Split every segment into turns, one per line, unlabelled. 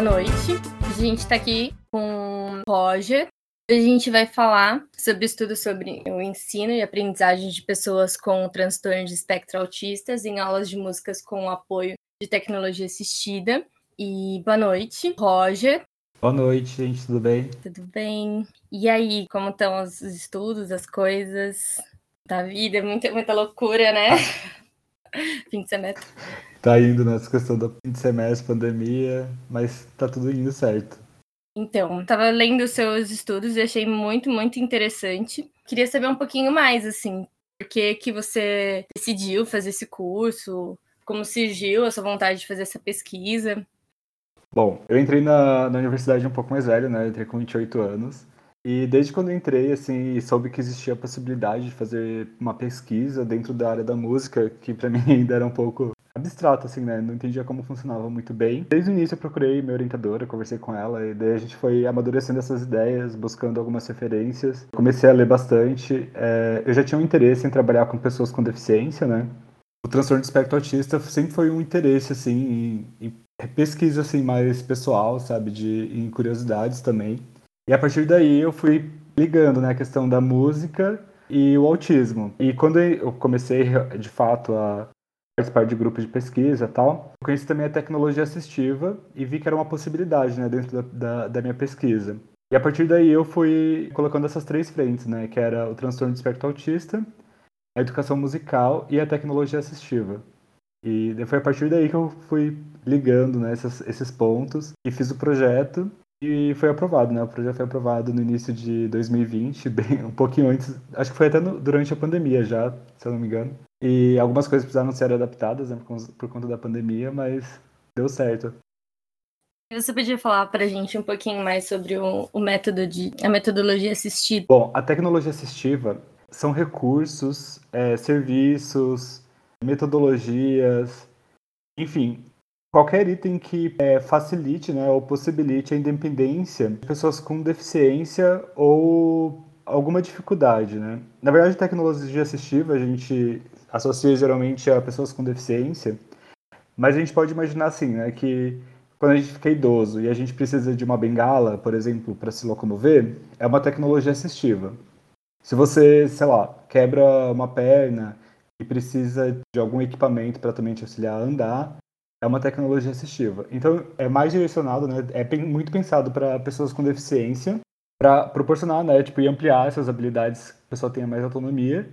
boa noite. A gente está aqui com o Roger. A gente vai falar sobre estudo sobre o ensino e aprendizagem de pessoas com transtorno de espectro autistas em aulas de músicas com apoio de tecnologia assistida. E boa noite, Roger.
Boa noite, gente, tudo bem?
Tudo bem. E aí, como estão os estudos, as coisas da vida? Muita, muita loucura, né? Fim de semestre.
Tá indo nessa questão do fim de semestre, pandemia, mas tá tudo indo certo.
Então, tava lendo os seus estudos e achei muito, muito interessante. Queria saber um pouquinho mais, assim, por que que você decidiu fazer esse curso? Como surgiu a sua vontade de fazer essa pesquisa?
Bom, eu entrei na, na universidade um pouco mais velho, né? Eu entrei com 28 anos. E desde quando entrei, assim, soube que existia a possibilidade de fazer uma pesquisa dentro da área da música, que para mim ainda era um pouco abstrato, assim, né? Não entendia como funcionava muito bem. Desde o início eu procurei minha orientadora, conversei com ela, e daí a gente foi amadurecendo essas ideias, buscando algumas referências. Comecei a ler bastante. É, eu já tinha um interesse em trabalhar com pessoas com deficiência, né? O transtorno de espectro autista sempre foi um interesse, assim, em, em pesquisa, assim, mais pessoal, sabe? De, em curiosidades também. E a partir daí eu fui ligando, né, a questão da música e o autismo. E quando eu comecei, de fato, a participar de grupos de pesquisa e tal. Eu conheci também a tecnologia assistiva e vi que era uma possibilidade né, dentro da, da, da, minha pesquisa. E a partir daí eu fui colocando essas três frentes, né, que era o transtorno de espectro autista, a educação musical e a tecnologia assistiva. E foi a partir daí que eu fui ligando né, esses, esses pontos e fiz o projeto e foi aprovado, né? O projeto foi aprovado no início de 2020, bem, um pouquinho antes, acho que foi até no, durante a pandemia já, se eu não me engano. E algumas coisas precisaram ser adaptadas né, por, por conta da pandemia, mas deu certo.
Você podia falar para a gente um pouquinho mais sobre o, o, método de a metodologia assistida?
Bom, a tecnologia assistiva são recursos, é, serviços, metodologias, enfim, qualquer item que é, facilite né, ou possibilite a independência de pessoas com deficiência ou alguma dificuldade. Né? Na verdade, tecnologia assistiva a gente associa geralmente a pessoas com deficiência, mas a gente pode imaginar assim, né, que quando a gente fica idoso e a gente precisa de uma bengala, por exemplo, para se locomover, é uma tecnologia assistiva. Se você, sei lá, quebra uma perna e precisa de algum equipamento para também te auxiliar a andar, é uma tecnologia assistiva. Então, é mais direcionado, né, é muito pensado para pessoas com deficiência, para proporcionar, né, tipo, e ampliar essas habilidades, que a pessoa tenha mais autonomia.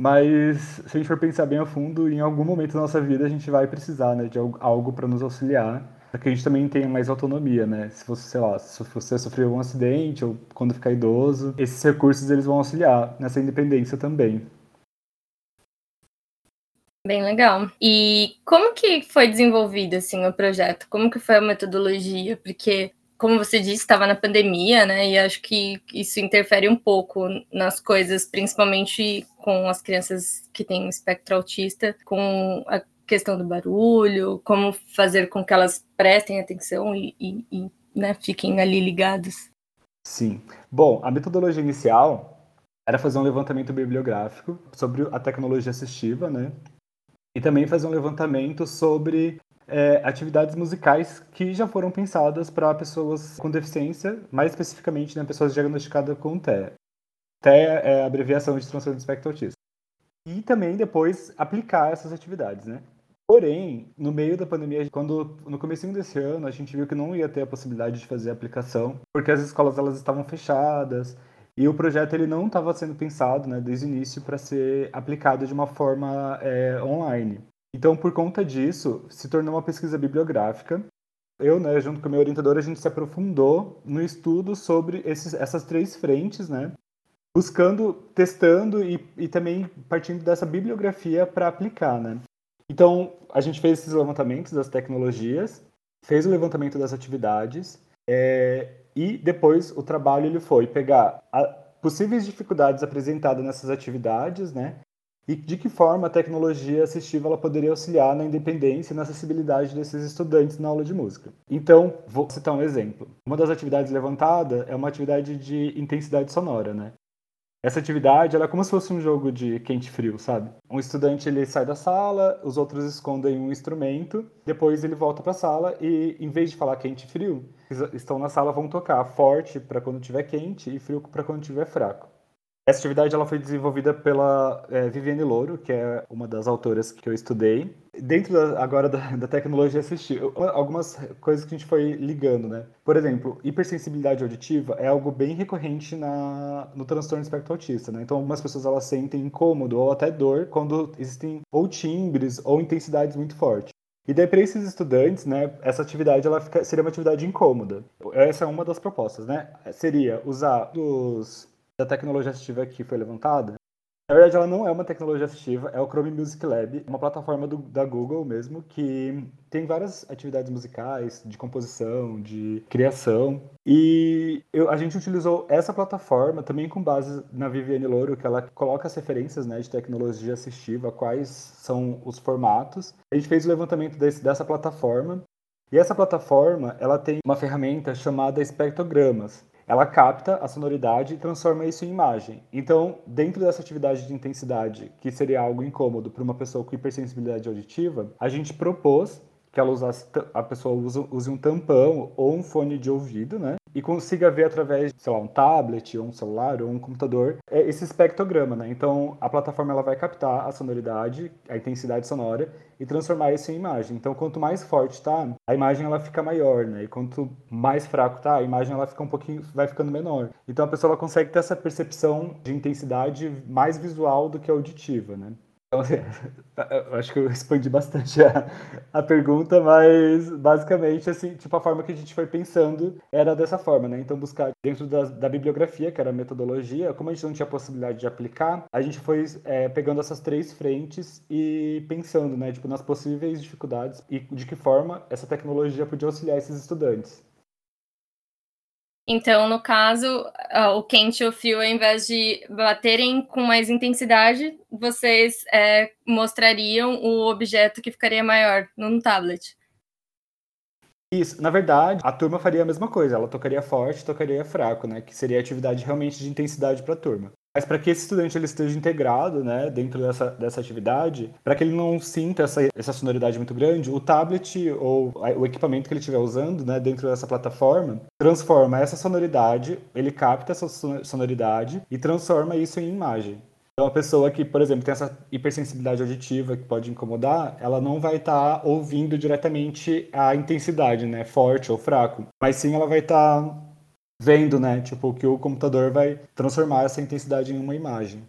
Mas, se a gente for pensar bem a fundo, em algum momento da nossa vida a gente vai precisar, né, de algo para nos auxiliar, para que a gente também tenha mais autonomia, né? Se você, sei lá, se você sofreu um acidente ou quando ficar idoso, esses recursos eles vão auxiliar nessa independência também.
Bem legal. E como que foi desenvolvido assim o projeto? Como que foi a metodologia? Porque como você disse, estava na pandemia, né? E acho que isso interfere um pouco nas coisas, principalmente com as crianças que têm espectro autista, com a questão do barulho, como fazer com que elas prestem atenção e, e, e né, fiquem ali ligadas.
Sim. Bom, a metodologia inicial era fazer um levantamento bibliográfico sobre a tecnologia assistiva, né? E também fazer um levantamento sobre é, atividades musicais que já foram pensadas para pessoas com deficiência, mais especificamente né, pessoas diagnosticadas com TEA. TEA é a abreviação de transtorno de espectro autista. E também depois aplicar essas atividades, né? Porém, no meio da pandemia, quando no começo desse ano, a gente viu que não ia ter a possibilidade de fazer a aplicação, porque as escolas elas estavam fechadas, e o projeto ele não estava sendo pensado né, desde o início para ser aplicado de uma forma é, online. Então, por conta disso, se tornou uma pesquisa bibliográfica. Eu, né, junto com a minha orientadora, a gente se aprofundou no estudo sobre esses, essas três frentes, né, buscando, testando e, e também partindo dessa bibliografia para aplicar. Né. Então, a gente fez esses levantamentos das tecnologias, fez o levantamento das atividades, é, e depois o trabalho ele foi pegar possíveis dificuldades apresentadas nessas atividades, né? E de que forma a tecnologia assistiva ela poderia auxiliar na independência e na acessibilidade desses estudantes na aula de música. Então, vou citar um exemplo. Uma das atividades levantada é uma atividade de intensidade sonora, né? Essa atividade é como se fosse um jogo de quente frio, sabe? Um estudante ele sai da sala, os outros escondem um instrumento, depois ele volta para a sala e, em vez de falar quente e frio, estão na sala vão tocar forte para quando tiver quente e frio para quando tiver fraco. Essa atividade ela foi desenvolvida pela é, Viviane Louro, que é uma das autoras que eu estudei. Dentro da, agora da, da, tecnologia assistiva, algumas coisas que a gente foi ligando, né? Por exemplo, hipersensibilidade auditiva é algo bem recorrente na, no transtorno espectro autista, né? Então, algumas pessoas elas sentem incômodo ou até dor quando existem ou timbres ou intensidades muito fortes. E daí, para esses estudantes, né, essa atividade ela fica, seria uma atividade incômoda. Essa é uma das propostas, né? Seria usar os da tecnologia assistiva que foi levantada, na verdade ela não é uma tecnologia assistiva, é o Chrome Music Lab, uma plataforma do, da Google mesmo, que tem várias atividades musicais, de composição, de criação. E eu, a gente utilizou essa plataforma também com base na Viviane Louro, que ela coloca as referências né, de tecnologia assistiva, quais são os formatos. A gente fez o levantamento desse, dessa plataforma e essa plataforma, ela tem uma ferramenta chamada espectrogramas, ela capta a sonoridade e transforma isso em imagem. Então, dentro dessa atividade de intensidade, que seria algo incômodo para uma pessoa com hipersensibilidade auditiva, a gente propôs que ela usasse, a pessoa use, use um tampão ou um fone de ouvido, né? E consiga ver através, sei lá, um tablet, ou um celular, ou um computador, é, esse espectrograma, né? Então, a plataforma ela vai captar a sonoridade, a intensidade sonora e transformar isso em imagem. Então, quanto mais forte tá, a imagem ela fica maior, né? E quanto mais fraco tá, a imagem ela fica um pouquinho, vai ficando menor. Então, a pessoa ela consegue ter essa percepção de intensidade mais visual do que auditiva, né? Então, eu acho que eu expandi bastante a, a pergunta, mas basicamente, assim, tipo, a forma que a gente foi pensando era dessa forma, né? Então, buscar dentro da, da bibliografia, que era a metodologia, como a gente não tinha possibilidade de aplicar, a gente foi é, pegando essas três frentes e pensando, né, tipo, nas possíveis dificuldades e de que forma essa tecnologia podia auxiliar esses estudantes.
Então, no caso, o quente e o frio, ao invés de baterem com mais intensidade, vocês é, mostrariam o objeto que ficaria maior num tablet.
Isso, na verdade, a turma faria a mesma coisa, ela tocaria forte, tocaria fraco, né? Que seria atividade realmente de intensidade para a turma. Mas para que esse estudante ele esteja integrado né, dentro dessa, dessa atividade, para que ele não sinta essa, essa sonoridade muito grande, o tablet ou o equipamento que ele estiver usando né, dentro dessa plataforma transforma essa sonoridade, ele capta essa sonoridade e transforma isso em imagem. Então, a pessoa que, por exemplo, tem essa hipersensibilidade auditiva que pode incomodar, ela não vai estar tá ouvindo diretamente a intensidade, né, forte ou fraco, mas sim ela vai estar tá vendo, né? Tipo, que o computador vai transformar essa intensidade em uma imagem.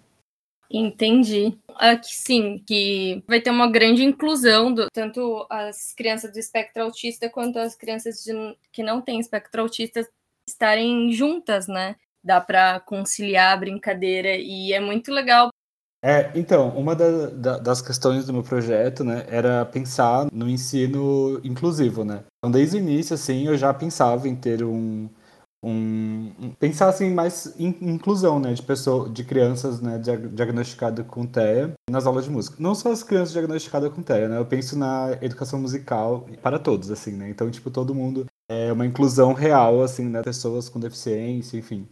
Entendi. Aqui sim, que vai ter uma grande inclusão do tanto as crianças do espectro autista quanto as crianças de, que não têm espectro autista estarem juntas, né? Dá para conciliar a brincadeira e é muito legal.
É, então, uma da, da, das questões do meu projeto, né, era pensar no ensino inclusivo, né? Então, desde o início, assim, eu já pensava em ter um, um, pensar assim mais em inclusão né de pessoas de crianças né diagnosticadas com TEA nas aulas de música. Não só as crianças diagnosticadas com TEA né eu penso na educação musical para todos assim né. Então tipo todo mundo é uma inclusão real assim né pessoas com deficiência enfim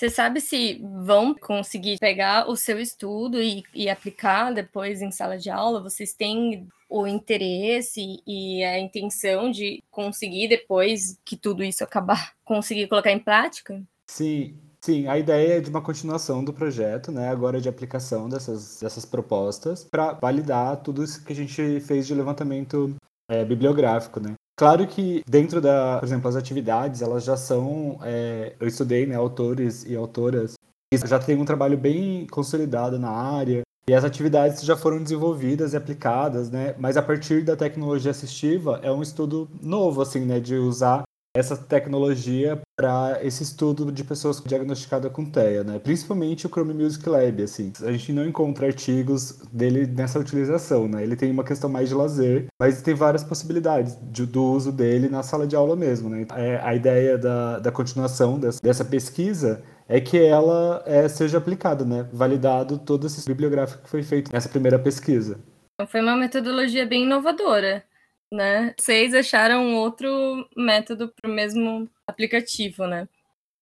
você sabe se vão conseguir pegar o seu estudo e, e, aplicar depois em sala de aula? Vocês têm o interesse e a intenção de conseguir depois que tudo isso acabar, conseguir colocar em prática?
Sim, Sim, a ideia é de uma continuação do projeto, né? Agora de aplicação dessas, dessas propostas, para validar tudo isso que a gente fez de levantamento é, bibliográfico, né? Claro que dentro da, por exemplo, as atividades, elas já são, é, eu estudei, né, autores e autoras, e já tem um trabalho bem consolidado na área, e as atividades já foram desenvolvidas e aplicadas, né, mas a partir da tecnologia assistiva é um estudo novo, assim, né, de usar essa tecnologia para esse estudo de pessoas diagnosticadas com TEA, né? Principalmente o Chrome Music Lab, assim. A gente não encontra artigos dele nessa utilização, né? Ele tem uma questão mais de lazer, mas tem várias possibilidades de, do uso dele na sala de aula mesmo, né? É, a ideia da, da continuação dessa, dessa pesquisa é que ela é, seja aplicada, né? Validado todo esse bibliográfico que foi feito nessa primeira pesquisa.
Então, foi uma metodologia bem inovadora né? Vocês acharam outro método para o mesmo aplicativo, né?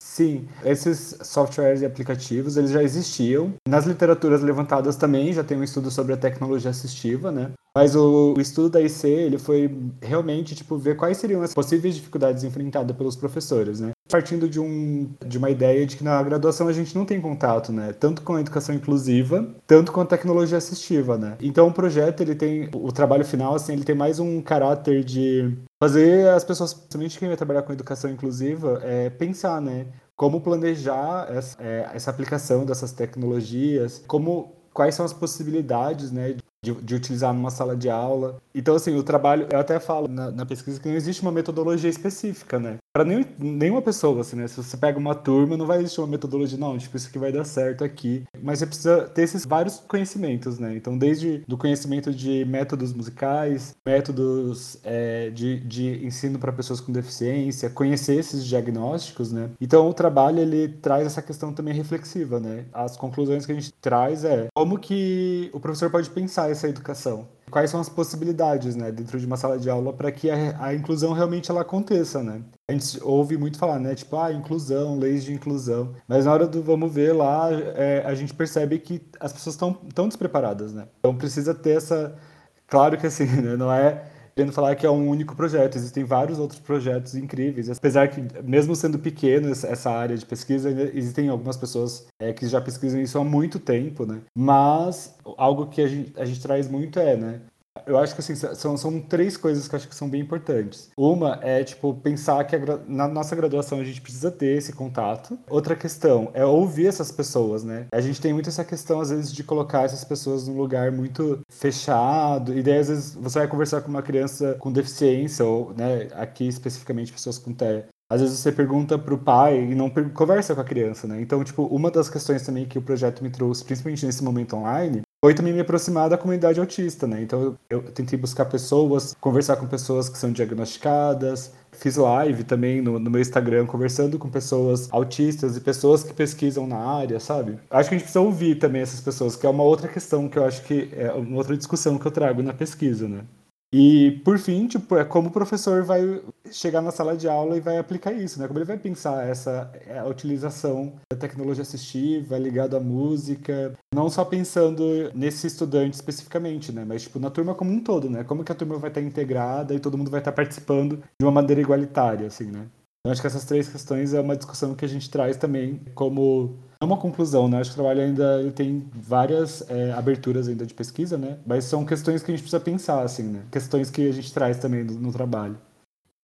Sim, esses softwares e aplicativos, eles já existiam. Nas literaturas levantadas também já tem um estudo sobre a tecnologia assistiva, né? Mas o, o, estudo da IC, ele foi realmente, tipo, ver quais seriam as possíveis dificuldades enfrentadas pelos professores, né? Partindo de, um, de uma ideia de que na graduação a gente não tem contato, né? Tanto com a educação inclusiva, tanto com a tecnologia assistiva, né? Então o projeto, ele tem, o trabalho final, assim, ele tem mais um caráter de fazer as pessoas, principalmente quem vai trabalhar com educação inclusiva, é, pensar, né? Como planejar essa, é, essa aplicação dessas tecnologias, como quais são as possibilidades, né, de, de, utilizar numa sala de aula. Então, assim, o trabalho, eu até falo na, na pesquisa que não existe uma metodologia específica, né? Para nenhum, nenhuma pessoa, assim, né? Se você pega uma turma, não vai existir uma metodologia, não, tipo, isso aqui vai dar certo aqui. Mas você precisa ter esses vários conhecimentos, né? Então, desde do conhecimento de métodos musicais, métodos é, de, de ensino para pessoas com deficiência, conhecer esses diagnósticos, né? Então, o trabalho, ele traz essa questão também reflexiva, né? As conclusões que a gente traz é como que o professor pode pensar essa educação? Quais são as possibilidades, né, dentro de uma sala de aula para que a, a, inclusão realmente ela aconteça, né? A gente ouve muito falar, né, tipo, ah, inclusão, leis de inclusão, mas na hora do vamos ver lá, é, a gente percebe que as pessoas estão tão despreparadas, né? Então precisa ter essa, claro que assim, né, não é querendo falar que é um único projeto. Existem vários outros projetos incríveis. Apesar que, mesmo sendo pequeno essa área de pesquisa, existem algumas pessoas é, que já pesquisam isso há muito tempo, né? Mas algo que a gente, a gente traz muito é, né? Eu acho que assim, são, são três coisas que eu acho que são bem importantes. Uma é, tipo, pensar que a, na nossa graduação a gente precisa ter esse contato. Outra questão é ouvir essas pessoas, né? A gente tem muito essa questão, às vezes, de colocar essas pessoas num lugar muito fechado. E daí, às vezes, você vai conversar com uma criança com deficiência, ou, né, aqui especificamente pessoas com TEA. Às vezes você pergunta pro pai e não conversa com a criança, né? Então, tipo, uma das questões também que o projeto me trouxe, principalmente nesse momento online, foi também me aproximar da comunidade autista, né? Então eu, tentei buscar pessoas, conversar com pessoas que são diagnosticadas, fiz live também no, no, meu Instagram conversando com pessoas autistas e pessoas que pesquisam na área, sabe? Acho que a gente precisa ouvir também essas pessoas, que é uma outra questão que eu acho que é uma outra discussão que eu trago na pesquisa, né? E, por fim, tipo, é como o professor vai chegar na sala de aula e vai aplicar isso, né? Como ele vai pensar essa a utilização da tecnologia assistiva ligada à música, não só pensando nesse estudante especificamente, né? Mas, tipo, na turma como um todo, né? Como que a turma vai estar integrada e todo mundo vai estar participando de uma maneira igualitária, assim, né? Eu acho que essas três questões é uma discussão que a gente traz também como é uma conclusão, né? Acho que o trabalho ainda tem várias é, aberturas ainda de pesquisa, né? Mas são questões que a gente precisa pensar, assim, né? Questões que a gente traz também no, no trabalho.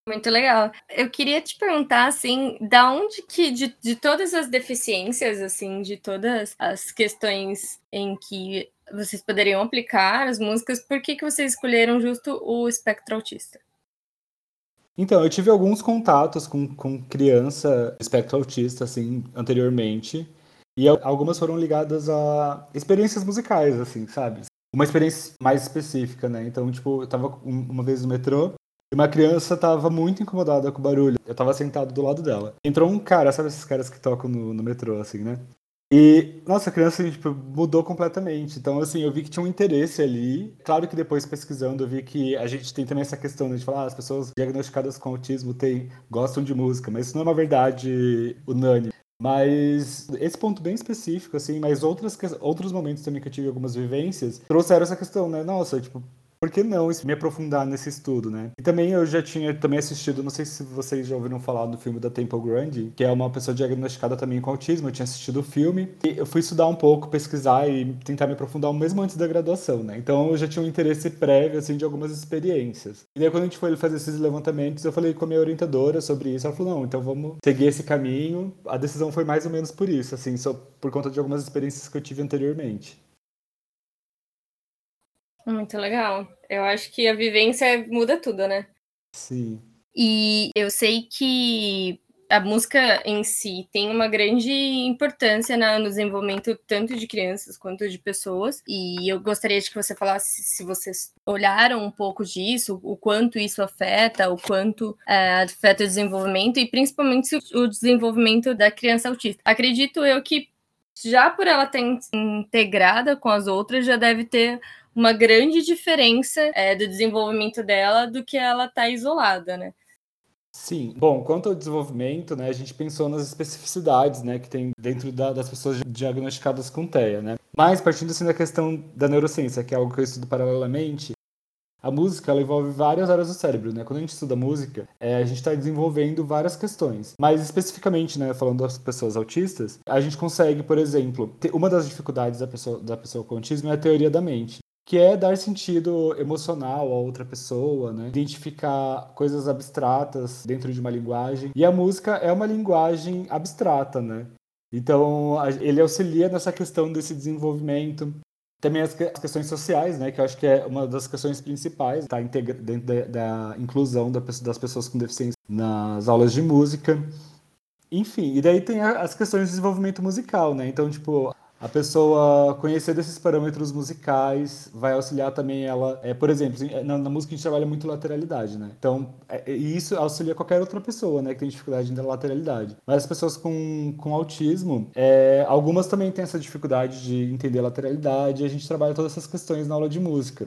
Muito legal. Eu queria te perguntar, assim, da onde que, de, de todas as deficiências, assim, de todas as questões em que vocês poderiam aplicar as músicas, por que, que vocês escolheram justo o espectro autista?
Então, eu tive alguns contatos com, com criança espectro autista, assim, anteriormente. E algumas foram ligadas a experiências musicais, assim, sabe? Uma experiência mais específica, né? Então, tipo, eu tava uma vez no metrô e uma criança tava muito incomodada com o barulho. Eu tava sentado do lado dela. Entrou um cara, sabe esses caras que tocam no, no metrô, assim, né? E, nossa, a criança tipo, mudou completamente. Então, assim, eu vi que tinha um interesse ali. Claro que depois pesquisando, eu vi que a gente tem também essa questão né, de falar, ah, as pessoas diagnosticadas com autismo têm, gostam de música, mas isso não é uma verdade unânime. Mas esse ponto bem específico, assim, mas outras, outros momentos também que eu tive algumas vivências, trouxeram essa questão, né? Nossa, tipo, por que não me aprofundar nesse estudo, né? E também eu já tinha também assistido, não sei se vocês já ouviram falar do filme da Temple Grande, que é uma pessoa diagnosticada também com autismo, eu tinha assistido o filme, e eu fui estudar um pouco, pesquisar e tentar me aprofundar mesmo antes da graduação, né? Então eu já tinha um interesse prévio, assim, de algumas experiências. E daí quando a gente foi fazer esses levantamentos, eu falei com a minha orientadora sobre isso, ela falou, não, então vamos seguir esse caminho. A decisão foi mais ou menos por isso, assim, só por conta de algumas experiências que eu tive anteriormente.
Muito legal. Eu acho que a vivência muda tudo, né?
Sim.
E eu sei que a música em si tem uma grande importância no desenvolvimento tanto de crianças quanto de pessoas. E eu gostaria de que você falasse se vocês olharam um pouco disso, o quanto isso afeta, o quanto é, afeta o desenvolvimento e principalmente o desenvolvimento da criança autista. Acredito eu que já por ela estar integrada com as outras, já deve ter uma grande diferença é, do desenvolvimento dela do que ela tá isolada, né?
Sim. Bom, quanto ao desenvolvimento, né, a gente pensou nas especificidades, né, que tem dentro da, das pessoas diagnosticadas com TEA, né. Mas partindo assim da questão da neurociência, que é algo que eu estudo paralelamente, a música ela envolve várias áreas do cérebro, né? Quando a gente estuda música, é, a gente está desenvolvendo várias questões. Mas especificamente, né, falando das pessoas autistas, a gente consegue, por exemplo, uma das dificuldades da pessoa, da pessoa com autismo é a teoria da mente que é dar sentido emocional a outra pessoa, né? Identificar coisas abstratas dentro de uma linguagem. E a música é uma linguagem abstrata, né? Então, ele auxilia nessa questão desse desenvolvimento. Também as, questões sociais, né? Que eu acho que é uma das questões principais, tá? Dentro da, da inclusão das pessoas com deficiência nas aulas de música. Enfim, e daí tem as questões de desenvolvimento musical, né? Então, tipo, a pessoa conhecer desses parâmetros musicais vai auxiliar também ela. É, por exemplo, na, na, música a gente trabalha muito lateralidade, né? Então, é, e isso auxilia qualquer outra pessoa, né, que tem dificuldade na lateralidade. Mas as pessoas com, com autismo, é, algumas também têm essa dificuldade de entender lateralidade e a gente trabalha todas essas questões na aula de música.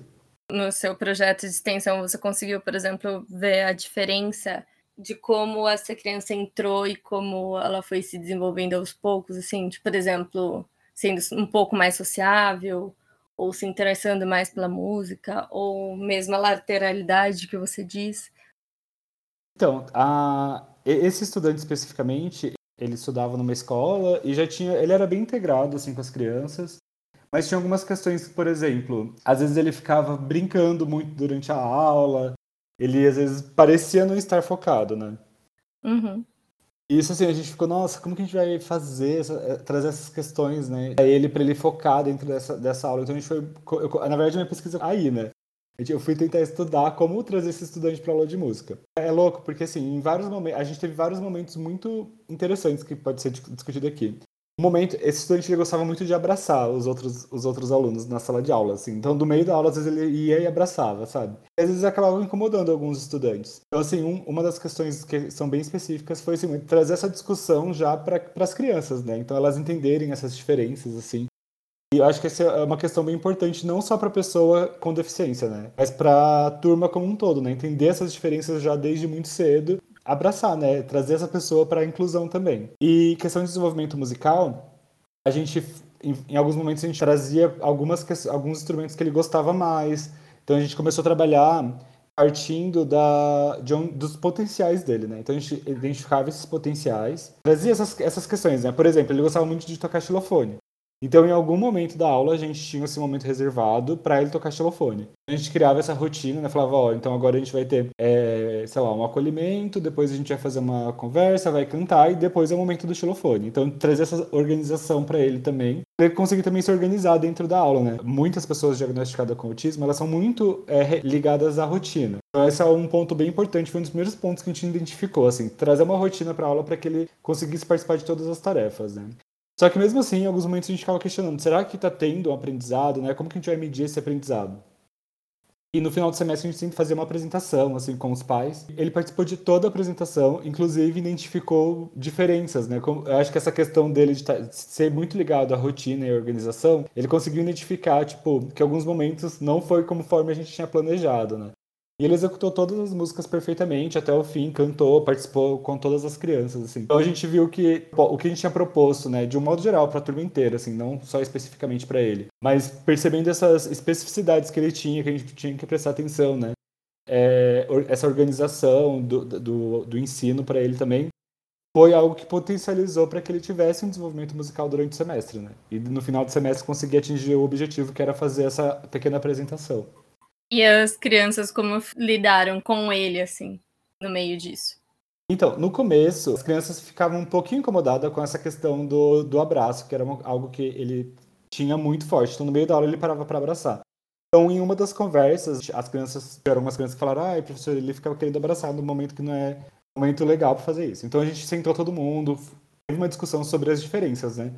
No seu projeto de extensão, você conseguiu, por exemplo, ver a diferença de como essa criança entrou e como ela foi se desenvolvendo aos poucos, assim, tipo, por exemplo, sendo um pouco mais sociável, ou se interessando mais pela música, ou mesmo a lateralidade que você diz?
Então, a, esse estudante especificamente, ele estudava numa escola e já tinha, ele era bem integrado assim com as crianças, mas tinha algumas questões, por exemplo, às vezes ele ficava brincando muito durante a aula, ele às vezes parecia não estar focado, né?
Uhum.
Isso assim, a gente ficou, nossa, como que a gente vai fazer, essa, eh, trazer essas questões, né? Aí ele, para ele focar dentro dessa, dessa aula. Então a gente foi, eu, na verdade, minha pesquisa aí, né? Eu fui tentar estudar como trazer esse estudante para aula de música. É louco, porque assim, em vários momentos, a gente teve vários momentos muito interessantes que pode ser discutido aqui momento, esse estudante ele gostava muito de abraçar os outros, os outros alunos na sala de aula, assim. Então, do meio da aula, às vezes ele ia e abraçava, sabe? E, às vezes acabava incomodando alguns estudantes. Então, assim, um, uma das questões que são bem específicas foi, assim, trazer essa discussão já para as crianças, né? Então, elas entenderem essas diferenças, assim. E eu acho que essa é uma questão bem importante, não só para a pessoa com deficiência, né? Mas para a turma como um todo, né? Entender essas diferenças já desde muito cedo abraçar, né? Trazer essa pessoa para a inclusão também. E questão de desenvolvimento musical, a gente, em, em alguns momentos, a gente trazia algumas, alguns instrumentos que ele gostava mais. Então a gente começou a trabalhar partindo da, um, dos potenciais dele, né? Então a gente identificava esses potenciais, trazia essas, essas questões, né? Por exemplo, ele gostava muito de tocar xilofone. Então, em algum momento da aula, a gente tinha esse momento reservado para ele tocar xilofone. A gente criava essa rotina, né? Falava, ó, então agora a gente vai ter, é, sei lá, um acolhimento, depois a gente vai fazer uma conversa, vai cantar e depois é o momento do xilofone. Então, trazer essa organização para ele também, ele conseguir também se organizar dentro da aula, né? Muitas pessoas diagnosticadas com autismo, elas são muito é, ligadas à rotina. Então, esse é um ponto bem importante, foi um dos primeiros pontos que a gente identificou, assim, trazer uma rotina para a aula para que ele conseguisse participar de todas as tarefas, né? Só que mesmo assim, em alguns momentos a gente ficava questionando, será que está tendo um aprendizado, né? Como que a gente vai medir esse aprendizado? E no final do semestre a gente tem que fazer uma apresentação, assim, com os pais. Ele participou de toda a apresentação, inclusive identificou diferenças, né? Eu acho que essa questão dele de tá, ser muito ligado à rotina e à organização, ele conseguiu identificar, tipo, que alguns momentos não foi conforme a gente tinha planejado, né? E ele executou todas as músicas perfeitamente até o fim, cantou, participou com todas as crianças, assim. Então a gente viu que o que a gente tinha proposto, né, de um modo geral para a turma inteira, assim, não só especificamente para ele, mas percebendo essas especificidades que ele tinha, que a gente tinha que prestar atenção, né? É, essa organização do, do, do ensino para ele também foi algo que potencializou para que ele tivesse um desenvolvimento musical durante o semestre, né? E no final do semestre conseguir atingir o objetivo que era fazer essa pequena apresentação.
E as crianças como lidaram com ele, assim, no meio disso?
Então, no começo, as crianças ficavam um pouquinho incomodadas com essa questão do, do abraço, que era uma, algo que ele tinha muito forte. Então, no meio da aula, ele parava para abraçar. Então, em uma das conversas, as crianças, tiveram umas crianças que falaram, ah, professor, ele ficava querendo abraçar no momento que não é um momento legal para fazer isso. Então, a gente sentou todo mundo, teve uma discussão sobre as diferenças, né?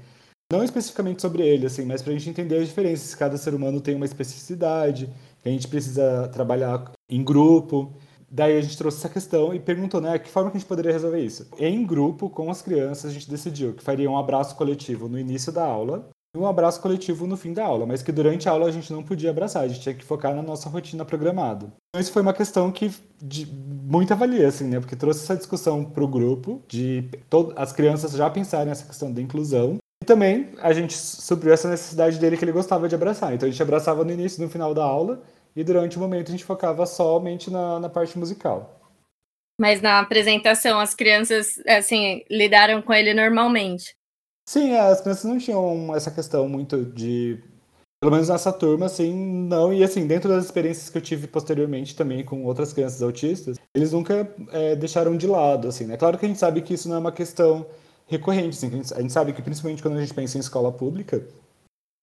Não especificamente sobre ele, assim, mas para a gente entender as diferenças. Cada ser humano tem uma especificidade, a gente precisa trabalhar em grupo. Daí a gente trouxe essa questão e perguntou, né, que forma que a gente poderia resolver isso? Em grupo, com as crianças, a gente decidiu que faria um abraço coletivo no início da aula e um abraço coletivo no fim da aula, mas que durante a aula a gente não podia abraçar, a gente tinha que focar na nossa rotina programada. Então isso foi uma questão que de, muita valia, assim, né? Porque trouxe essa discussão para o grupo, de as crianças já pensarem nessa questão da inclusão. Também a gente supriu essa necessidade dele que ele gostava de abraçar. Então a gente abraçava no início e no final da aula, e durante o momento a gente focava somente na, na parte musical.
Mas na apresentação, as crianças, assim, lidaram com ele normalmente.
Sim, é, as crianças não tinham essa questão muito de. Pelo menos nessa turma, assim, não. E assim, dentro das experiências que eu tive posteriormente também com outras crianças autistas, eles nunca é, deixaram de lado, assim, né? Claro que a gente sabe que isso não é uma questão recorrente, assim, a gente, a gente sabe que principalmente quando a gente pensa em escola pública,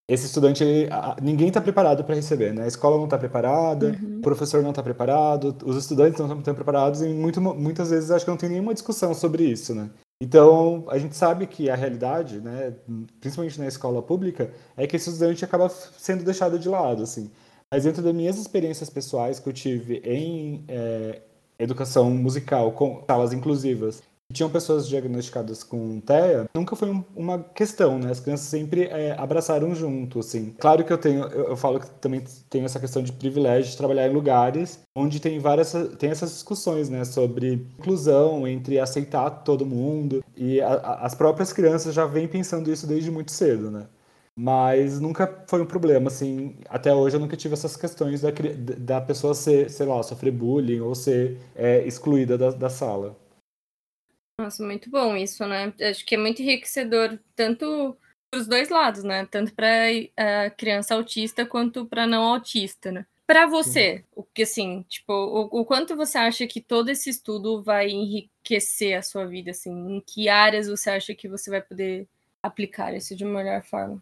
esse estudante, ele, ninguém está preparado para receber, né? A escola não está preparada, uhum. o professor não está preparado, os estudantes não estão preparados e muito, muitas vezes acho que não tem nenhuma discussão sobre isso, né? Então, a gente sabe que a realidade, né, principalmente na escola pública, é que esse estudante acaba sendo deixado de lado, assim. Mas dentro das minhas experiências pessoais que eu tive em é, educação musical com salas inclusivas tinham pessoas diagnosticadas com TEA, nunca foi um, uma questão, né? As crianças sempre é, abraçaram junto, assim. Claro que eu tenho, eu, eu, falo que também tenho essa questão de privilégio de trabalhar em lugares onde tem várias, tem essas discussões, né? Sobre inclusão, entre aceitar todo mundo. E a, a, as próprias crianças já vêm pensando isso desde muito cedo, né? Mas nunca foi um problema, assim, até hoje eu nunca tive essas questões da, da pessoa ser, sei lá, sofrer bullying ou ser é, excluída da, da sala.
Nossa, muito bom isso, né? Acho que é muito enriquecedor, tanto para os dois lados, né? Tanto para a criança autista quanto para não autista, né? Para você, Sim. o que assim, tipo, o, o, quanto você acha que todo esse estudo vai enriquecer a sua vida, assim? Em que áreas você acha que você vai poder aplicar isso de melhor forma?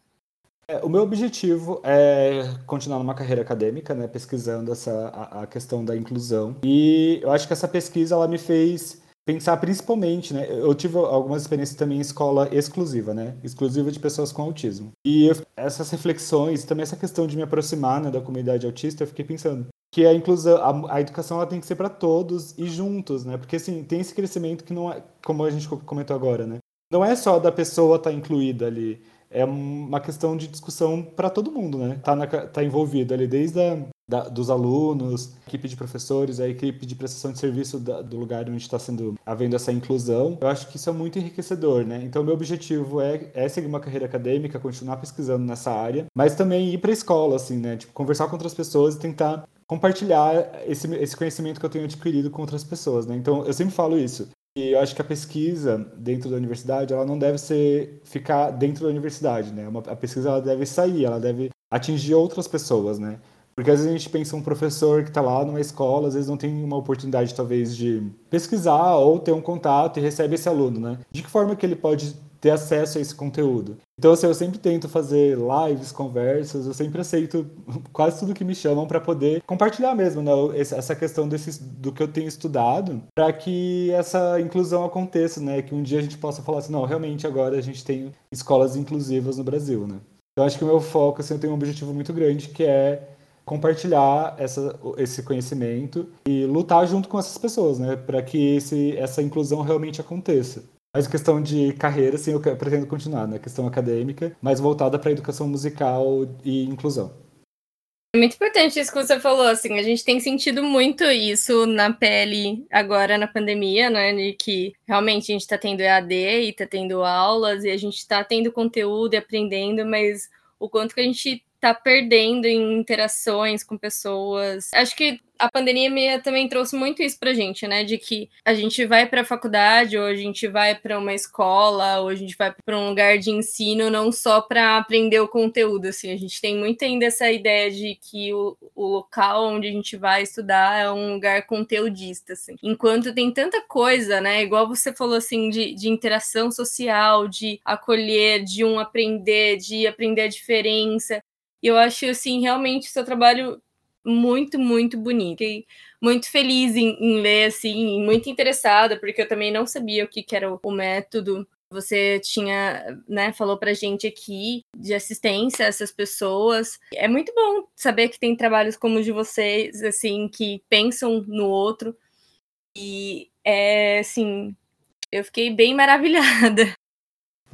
É, o meu objetivo é continuar numa carreira acadêmica, né, pesquisando essa a, a, questão da inclusão. E eu acho que essa pesquisa ela me fez pensar principalmente, né? Eu tive algumas experiências também em escola exclusiva, né? Exclusiva de pessoas com autismo. E eu, essas reflexões, também essa questão de me aproximar né, da comunidade autista, eu fiquei pensando que a inclusão, a, a educação ela tem que ser para todos e juntos, né? Porque assim, tem esse crescimento que não é, como a gente comentou agora, né? Não é só da pessoa estar tá incluída ali, é uma questão de discussão para todo mundo, né? Tá, na, tá envolvido ali desde a, da, dos alunos, equipe de professores, a equipe de prestação de serviço da, do lugar onde está sendo havendo essa inclusão. Eu acho que isso é muito enriquecedor, né? Então, meu objetivo é, é seguir uma carreira acadêmica, continuar pesquisando nessa área, mas também ir para a escola, assim, né? Tipo, conversar com outras pessoas e tentar compartilhar esse, esse conhecimento que eu tenho adquirido com outras pessoas, né? Então, eu sempre falo isso. E eu acho que a pesquisa dentro da universidade, ela não deve ser ficar dentro da universidade, né? Uma, a pesquisa ela deve sair, ela deve atingir outras pessoas, né? Porque às vezes a gente pensa um professor que está lá numa escola, às vezes não tem uma oportunidade, talvez, de pesquisar ou ter um contato e recebe esse aluno, né? De que forma que ele pode ter acesso a esse conteúdo? Então, assim, eu sempre tento fazer lives, conversas, eu sempre aceito quase tudo que me chamam para poder compartilhar mesmo, né? Essa questão desse, do que eu tenho estudado, para que essa inclusão aconteça, né? Que um dia a gente possa falar assim, não, realmente agora a gente tem escolas inclusivas no Brasil, né? Então, acho que o meu foco, assim, eu tenho um objetivo muito grande, que é compartilhar essa, esse conhecimento e lutar junto com essas pessoas, né, para que esse, essa inclusão realmente aconteça. Mas questão de carreira, sim, eu pretendo continuar, né, questão acadêmica, mas voltada para educação musical e inclusão.
É muito importante isso que você falou, assim, a gente tem sentido muito isso na pele agora na pandemia, né, de que realmente a gente está tendo EAD e está tendo aulas e a gente está tendo conteúdo e aprendendo, mas o quanto que a gente tá perdendo em interações com pessoas. Acho que a pandemia também trouxe muito isso pra gente, né? De que a gente vai pra faculdade, ou a gente vai para uma escola, ou a gente vai para um lugar de ensino, não só para aprender o conteúdo, assim. A gente tem muito ainda essa ideia de que o, o local onde a gente vai estudar é um lugar conteudista, assim. Enquanto tem tanta coisa, né? Igual você falou, assim, de, de interação social, de acolher, de um aprender, de aprender a diferença. E eu acho, assim, realmente o seu trabalho muito, muito bonito. Fiquei muito feliz em, em, ler, assim, muito interessada, porque eu também não sabia o que, que era o, o método. Você tinha, né, falou pra gente aqui de assistência a essas pessoas. É muito bom saber que tem trabalhos como o de vocês, assim, que pensam no outro. E é, assim, eu fiquei bem maravilhada.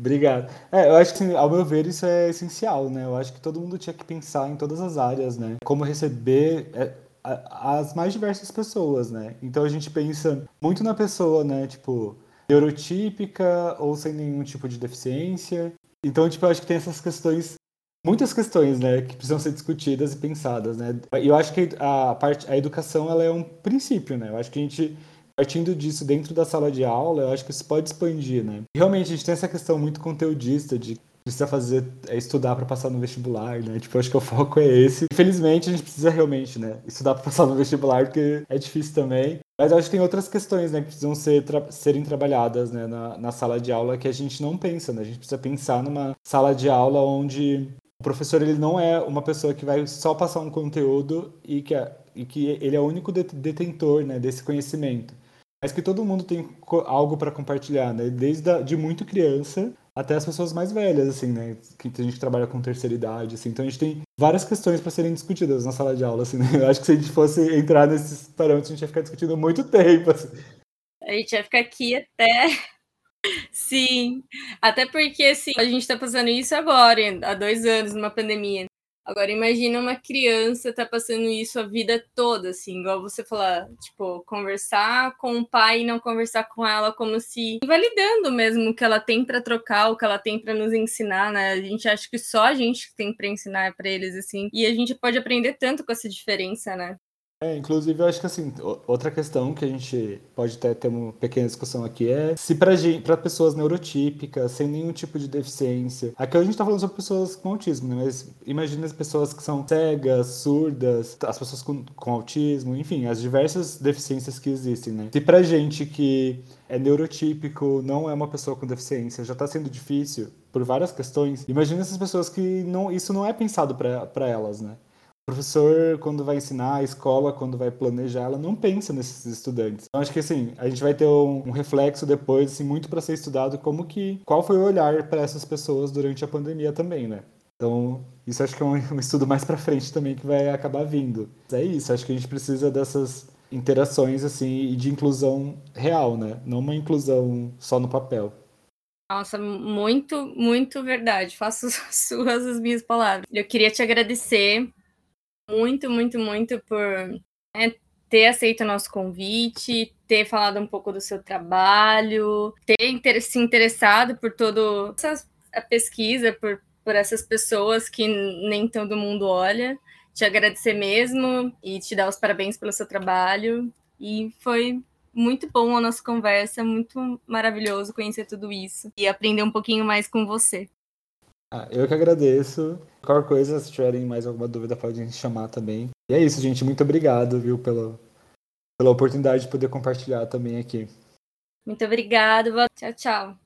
Obrigado. É, eu acho que, ao meu ver, isso é essencial, né? Eu acho que todo mundo tinha que pensar em todas as áreas, né? Como receber é, as mais diversas pessoas, né? Então a gente pensa muito na pessoa, né? Tipo, neurotípica ou sem nenhum tipo de deficiência. Então, tipo, eu acho que tem essas questões, muitas questões, né, que precisam ser discutidas e pensadas, né? E eu acho que a parte, a educação, ela é um princípio, né? Eu acho que a gente partindo disso dentro da sala de aula, eu acho que isso pode expandir, né? Realmente a gente tem essa questão muito conteudista de precisa fazer é estudar para passar no vestibular, né? Tipo, acho que o foco é esse. Infelizmente, a gente precisa realmente, né, estudar para passar no vestibular, porque é difícil também. Mas acho que tem outras questões, né, que precisam ser tra serem trabalhadas, né, na, na sala de aula que a gente não pensa, né? A gente precisa pensar numa sala de aula onde o professor ele não é uma pessoa que vai só passar um conteúdo e que, é, e que ele é o único detentor, né, desse conhecimento mas que todo mundo tem algo para compartilhar, né? Desde a, de muito criança até as pessoas mais velhas, assim, né? Que a gente trabalha com terceira idade, assim. Então a gente tem várias questões para serem discutidas na sala de aula, assim. Né? Eu acho que se a gente fosse entrar nesses parâmetros, a gente ia ficar discutindo muito tempo, assim.
A gente ia ficar aqui até Sim, até porque assim, a gente está passando isso agora, há dois anos, numa pandemia. Agora, imagina uma criança tá passando isso a vida toda, assim, igual você falar, tipo, conversar com o pai e não conversar com ela, como se invalidando mesmo o que ela tem para trocar, o que ela tem para nos ensinar, né? A gente acha que só a gente tem para ensinar para eles, assim, e a gente pode aprender tanto com essa diferença, né?
É, inclusive, eu acho que assim, outra questão que a gente pode até ter uma pequena discussão aqui é se para pessoas neurotípicas, sem nenhum tipo de deficiência. Aqui a gente tá falando sobre pessoas com autismo, né? Mas imagina as pessoas que são cegas, surdas, as pessoas com, com autismo, enfim, as diversas deficiências que existem, né? Se pra gente que é neurotípico, não é uma pessoa com deficiência, já tá sendo difícil por várias questões, imagina essas pessoas que não, isso não é pensado para elas, né? Professor, quando vai ensinar, a escola, quando vai planejar, ela não pensa nesses estudantes. Então, acho que assim, a gente vai ter um, reflexo depois, assim, muito para ser estudado como que, qual foi o olhar para essas pessoas durante a pandemia também, né? Então, isso acho que é um, um estudo mais para frente também que vai acabar vindo. É isso, acho que a gente precisa dessas interações, assim, e de inclusão real, né? Não uma inclusão só no papel.
Nossa, muito, muito verdade. Faço suas as minhas palavras. Eu queria te agradecer muito, muito, muito por né, ter aceito o nosso convite, ter falado um pouco do seu trabalho, ter se interessado por toda a pesquisa, por, por essas pessoas que nem todo mundo olha. Te agradecer mesmo e te dar os parabéns pelo seu trabalho. E foi muito bom a nossa conversa, muito maravilhoso conhecer tudo isso e aprender um pouquinho mais com você.
Ah, eu que agradeço. Qualquer coisa, se tiverem mais alguma dúvida, podem chamar também. E é isso, gente. Muito obrigado, viu, pela, pela oportunidade de poder compartilhar também aqui.
Muito obrigado. Tchau, tchau.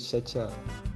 Tchau, tchau.